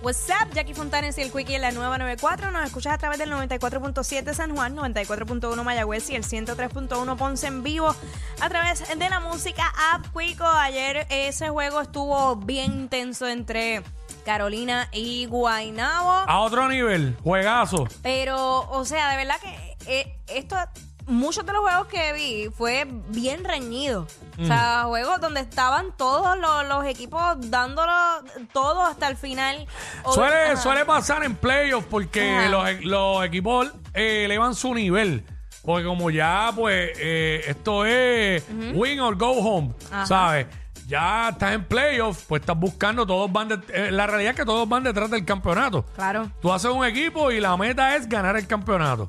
What's up, Jackie Fontanes y el Quickie en la nueva 94. Nos escuchas a través del 94.7 San Juan, 94.1 Mayagüez y el 103.1 Ponce en vivo a través de la música App Quico. Ayer ese juego estuvo bien intenso entre Carolina y Guaynabo. A otro nivel, juegazo. Pero, o sea, de verdad que eh, esto muchos de los juegos que vi fue bien reñido. O sea, Mm. juegos donde estaban todos los, los equipos dándolo todo hasta el final. Suele, suele pasar en playoffs porque los, los equipos eh, elevan su nivel. Porque como ya, pues, eh, esto es win or go home, Ajá. ¿sabes? Ya estás en playoffs, pues estás buscando, todos van de- eh, la realidad es que todos van detrás del campeonato. Claro. Tú haces un equipo y la meta es ganar el campeonato.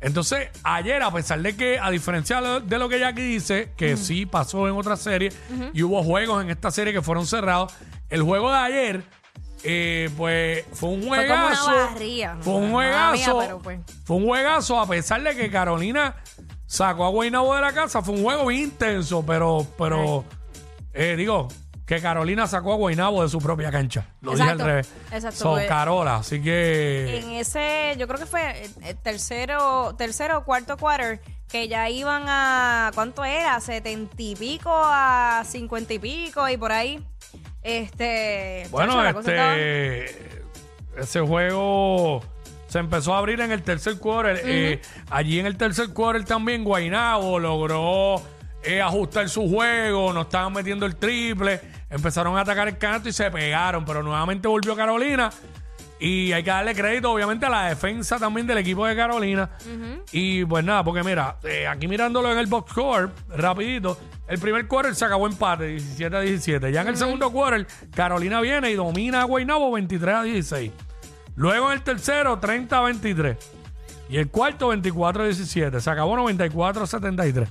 Entonces, ayer, a pesar de que, a diferencia de lo- que Jackie dice, que sí pasó en otra serie y hubo juegos en esta serie que fueron cerrados, el juego de ayer, eh, pues fue un Fue como una juegazo. Fue un Mala mía, juegazo. pero pues. Fue un juegazo, a pesar de que Carolina sacó a Guaynabo de la casa. Fue un juego bien intenso, pero, pero eh, digo, que Carolina sacó a Guaynabo de su propia cancha. Lo dije Exacto, al revés. exacto, Son pues. Carola, así que. En ese, yo creo que fue el- el tercero, tercero o cuarto quarter, que ya iban a, ¿cuánto era? Setenta y pico a cincuenta y pico y por ahí. Este. Bueno, chacho, estaba- este. Ese juego se empezó a abrir en el tercer quarter. Eh, allí en el tercer quarter también Guainabo logró eh, ajustar su juego. No estaban metiendo el triple. Empezaron a atacar el canasto y se pegaron. Pero nuevamente volvió Carolina. Y hay que darle crédito, obviamente, a la defensa también del equipo de Carolina. Y pues nada, porque mira, eh, aquí mirándolo en el box score, rapidito, el primer quarter se acabó empate, 17 a 17. Ya en el segundo quarter, Carolina viene y domina a Guaynabo 23 a 16. Luego en el tercero, 30 a 23. Y el cuarto, 24 a 17. Se acabó 94 a 73.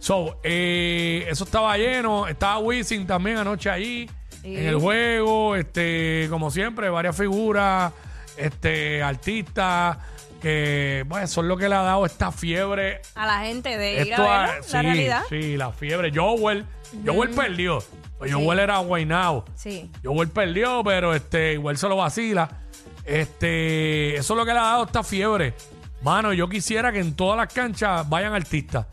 So, eh, eso estaba lleno. Estaba Wisin también anoche. Sí. En el juego, este, como siempre, varias figuras, este, artistas, que bueno, son lo que le ha dado esta fiebre. A la gente de ir Esto a verlo, sí, la realidad. sí, la fiebre. Joel, Joel perdió. Pues Joel era Guaynabo. Sí. Joel perdió, pero este, igual se lo vacila. Este, eso es lo que le ha dado esta fiebre. Mano, yo quisiera que en todas las canchas vayan artistas.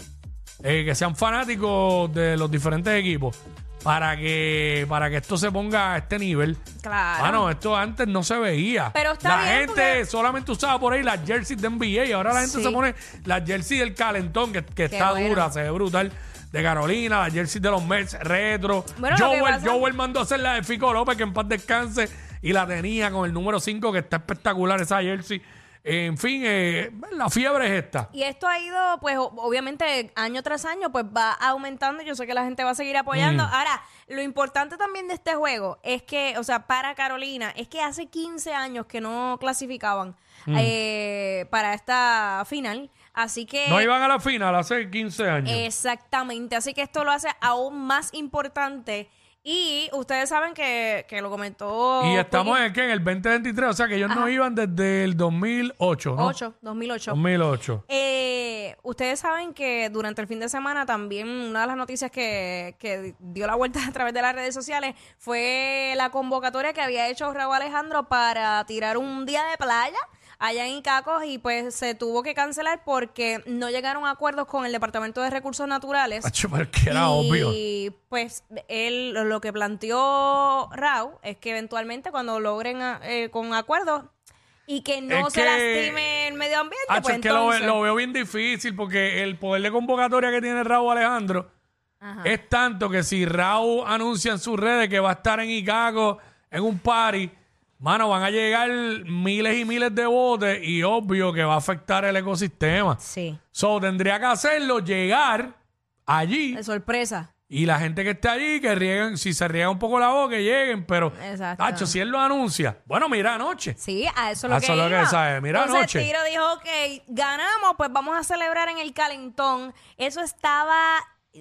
Eh, que sean fanáticos de los diferentes equipos. Para que, para que esto se ponga a este nivel. Claro. Mano, esto antes no se veía. Pero está la bien gente porque- solamente usaba por ahí las jerseys de NBA y ahora la gente Sí. se pone las jerseys del calentón, que, que está bueno. dura, se ve brutal. De Carolina, las jerseys de los Mets retro. Bueno, Joel, pasa- Joel mandó a hacer la de Fico López, que en paz descanse, y la tenía con el número 5, que está espectacular esa jersey. En fin, eh, la fiebre es esta. Y esto ha ido, pues, obviamente, año tras año, pues va aumentando. Yo sé que la gente va a seguir apoyando. Mm. Ahora, lo importante también de este juego es que, o sea, para Carolina, es que hace 15 años que no clasificaban eh, para esta final. Así que. Mm. No iban a la final hace 15 años. Exactamente. Así que esto lo hace aún más importante. Y ustedes saben que, que lo comentó. y estamos en, ¿qué? en el 2023, o sea que ellos no iban desde el 2008, ¿no? 8, 2008. 2008. Eh, ustedes saben que durante el fin de semana también una de las noticias que, que dio la vuelta a través de las redes sociales fue la convocatoria que había hecho Raúl Alejandro para tirar un día de playa allá en Icacos y pues se tuvo que cancelar porque no llegaron a acuerdos con el Departamento de Recursos Naturales. Acho, era obvio. Y pues él lo que planteó Raúl es que eventualmente cuando logren eh, con acuerdos y que no Es se que- lastime el medio ambiente, Acho, pues es que lo, entonces... lo veo bien difícil porque el poder de convocatoria que tiene Raúl Alejandro Ajá. es tanto que si Raúl anuncia en sus redes que va a estar en Icaco en un party, mano, van a llegar miles y miles de botes y obvio que va a afectar el ecosistema. Sí, So, tendría que hacerlo, llegar allí de sorpresa. y la gente que esté allí, que rieguen, si se riega un poco la voz, que lleguen, pero, Exacto. Tacho, si él lo anuncia, bueno, mira anoche. Sí, a eso es lo A que eso es lo que iba. sabe. Mira Entonces anoche. Tiro dijo, ok, ganamos, pues vamos a celebrar en el calentón. Eso estaba,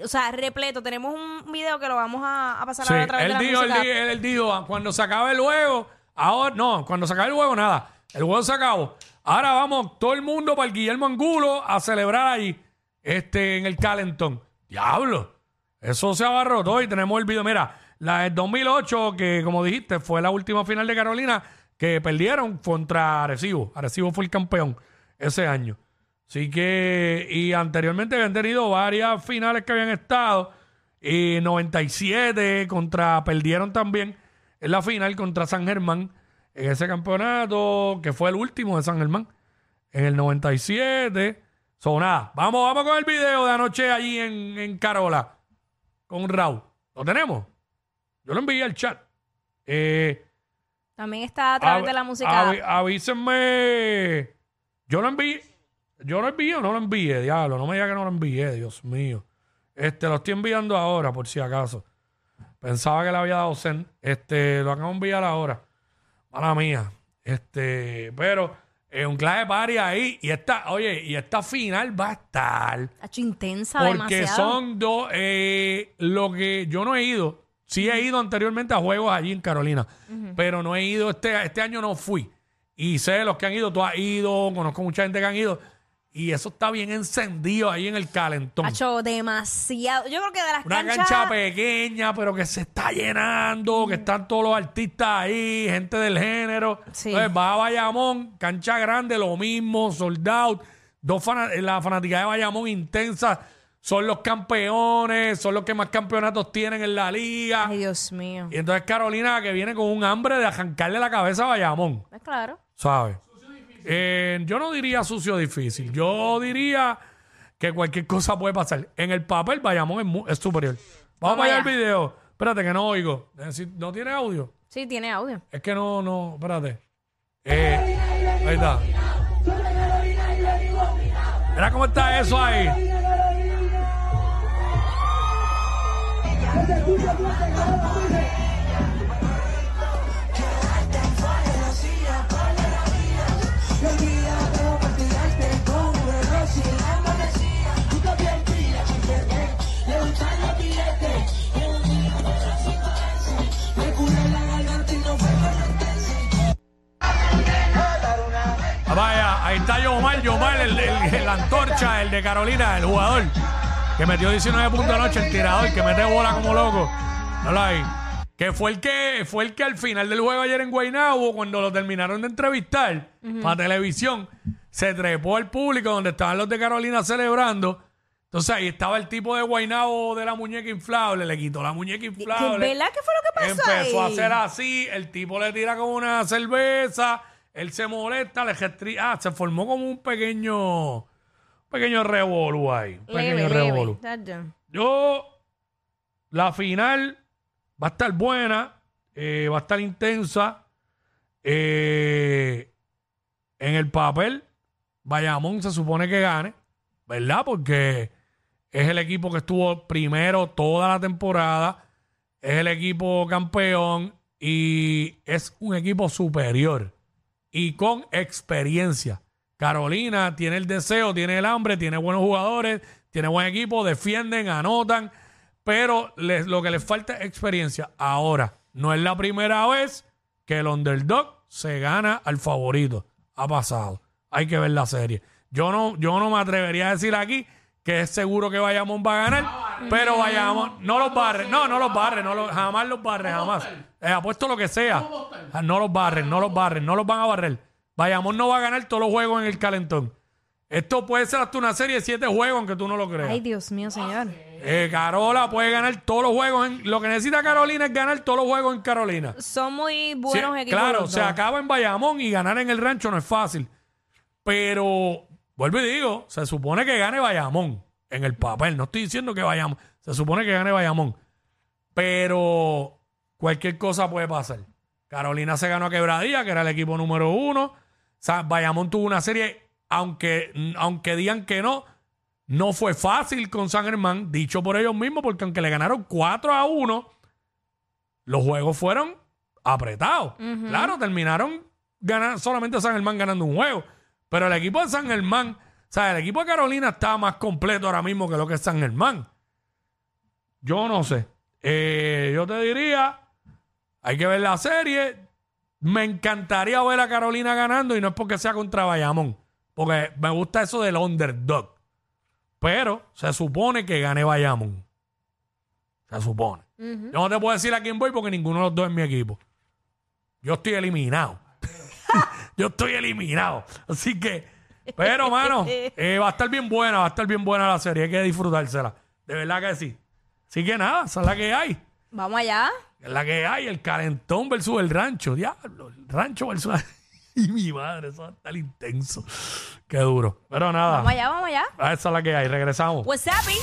o sea, repleto. Tenemos un video que lo vamos a, a pasar Sí, ahora a través él de la dijo, él, música. él dijo, ah, cuando se acabe el juego, ahora, no, cuando se el juego, nada. El juego se acabó. Ahora vamos todo el mundo para el Guillermo Angulo a celebrar ahí, este, en el calentón. Diablo. Eso se abarrotó y tenemos el video. Mira, la del 2008, que como dijiste, fue la última final de Carolina, que perdieron contra Arecibo. Arecibo fue el campeón ese año. Así que, y anteriormente habían tenido varias finales que habían estado. Y 97 contra, perdieron también en la final contra San Germán en ese campeonato, que fue el último de San Germán, en el 97. So, nada, vamos, vamos con el video de anoche allí en, en Carola, con Raúl. ¿Lo tenemos? Yo lo envié al chat. Eh, También está a través Av- de la música. avísenme. Yo lo envié. Yo lo envié o no lo envié, diablo. No me diga que no lo envié, Dios mío. Este, lo estoy enviando ahora, por si acaso. Pensaba que le había dado send. Este, lo de enviar ahora. Mala mía. Este, pero es un clase party ahí. Y esta, oye, y esta final va a estar. Ha hecho intensa Porque demasiado. son dos, eh, lo que yo no he ido, sí he ido anteriormente a juegos allí en Carolina, pero no he ido, este, este año no fui. Y sé los que han ido, tú has ido, conozco mucha gente que han ido, y eso está bien encendido ahí en el calentón. Ha hecho demasiado. Yo creo que de las Una canchas. cancha pequeña, pero que se está llenando, que están todos los artistas ahí, gente del género. Sí. Entonces va a Bayamón, cancha grande, lo mismo, sold out. Dos fana- la fanática de Bayamón intensa. Son los campeones, son los que más campeonatos tienen en la liga. Ay, Dios mío. Y entonces Carolina que viene con un hambre de arrancarle la cabeza a Bayamón. Claro. ¿sabes? Eh, yo no diría sucio difícil. Yo diría que cualquier cosa puede pasar. En el papel, Bayamón es, superior. Vamos, Vamos allá al video. Espérate, que no oigo. Decir, ¿No tiene audio? Sí, tiene audio. Es que no, no, espérate. Eh, ahí está. Mira cómo está eso ahí. la antorcha, el de Carolina, el jugador, que metió 19 puntos anoche, el tirador, que mete bola como loco. No ahí. Que fue el que fue el que al final del juego ayer en Guaynabo, cuando lo terminaron de entrevistar para televisión, se trepó al público donde estaban los de Carolina celebrando. Entonces ahí estaba el tipo de Guaynabo de la muñeca inflable, le quitó la muñeca ¿Que- inflable. ¿Verdad que fue lo que pasó Empezó a hacer así, el tipo le tira como una cerveza, él se molesta, le restri- Ah, se formó como un pequeño, pequeño revolú ahí. Un pequeño revolú. Yo, la final va a estar buena, eh, va a estar intensa. Eh, en el papel, Bayamón se supone que gane, ¿verdad? Porque es el equipo que estuvo primero toda la temporada, es el equipo campeón y es un equipo superior y con experiencia. Carolina tiene el deseo, tiene el hambre, tiene buenos jugadores, tiene buen equipo, defienden, anotan, pero les- lo que les falta es experiencia. Ahora, no es la primera vez que el underdog se gana al favorito. Ha pasado. Hay que ver la serie. Yo no, yo no me atrevería a decir aquí que es seguro que Bayamón va a ganar, pero Bayamón no los barre, no, no los barre, no los- jamás los barre, jamás. Eh, apuesto lo que sea. Ah, No los barren, no los barren, no los van a barrer. Bayamón no va a ganar todos los juegos en el calentón. Esto puede ser hasta una serie de siete juegos, aunque tú no lo creas. Ay, Dios mío, señor. Eh, Carola puede ganar todos los juegos. En, lo que necesita Carolina es ganar todos los juegos en Carolina. Son muy Sí, buenos equipos. claro, los se dos. acaba en Bayamón y ganar en el rancho no es fácil. Pero, vuelvo y digo, se supone que gane Bayamón en el papel. No estoy diciendo que Bayamón. Se supone que gane Bayamón. Pero cualquier cosa puede pasar. Carolina se ganó a Quebradilla, que era el equipo número uno. O sea, Bayamón tuvo una serie, aunque, aunque digan que no, no fue fácil con San Germán, dicho por ellos mismos, porque aunque le ganaron 4 a 1, los juegos fueron apretados. Claro, terminaron ganar, solamente San Germán ganando un juego. Pero el equipo de San Germán, o sea, el equipo de Carolina está más completo ahora mismo que lo que es San Germán. Yo no sé. Eh, yo te diría, hay que ver la serie. Me encantaría ver a Carolina ganando y no es porque sea contra Bayamón. Porque me gusta eso del underdog. Pero se supone que gane Bayamón. Se supone. Yo no te puedo decir a quién voy porque ninguno de los dos es mi equipo. Yo estoy eliminado. yo estoy eliminado. Así que, pero, mano, eh, va a estar bien buena, va a estar bien buena la serie. Hay que disfrutársela. De verdad que sí. Así que nada, esa es la que hay. Vamos allá. Es la que hay, el calentón versus el rancho. Diablo, el rancho versus. y mi madre, eso va a estar intenso. Qué duro. Pero nada, Vamos allá, vamos allá. esa es la que hay. Regresamos. What's happening?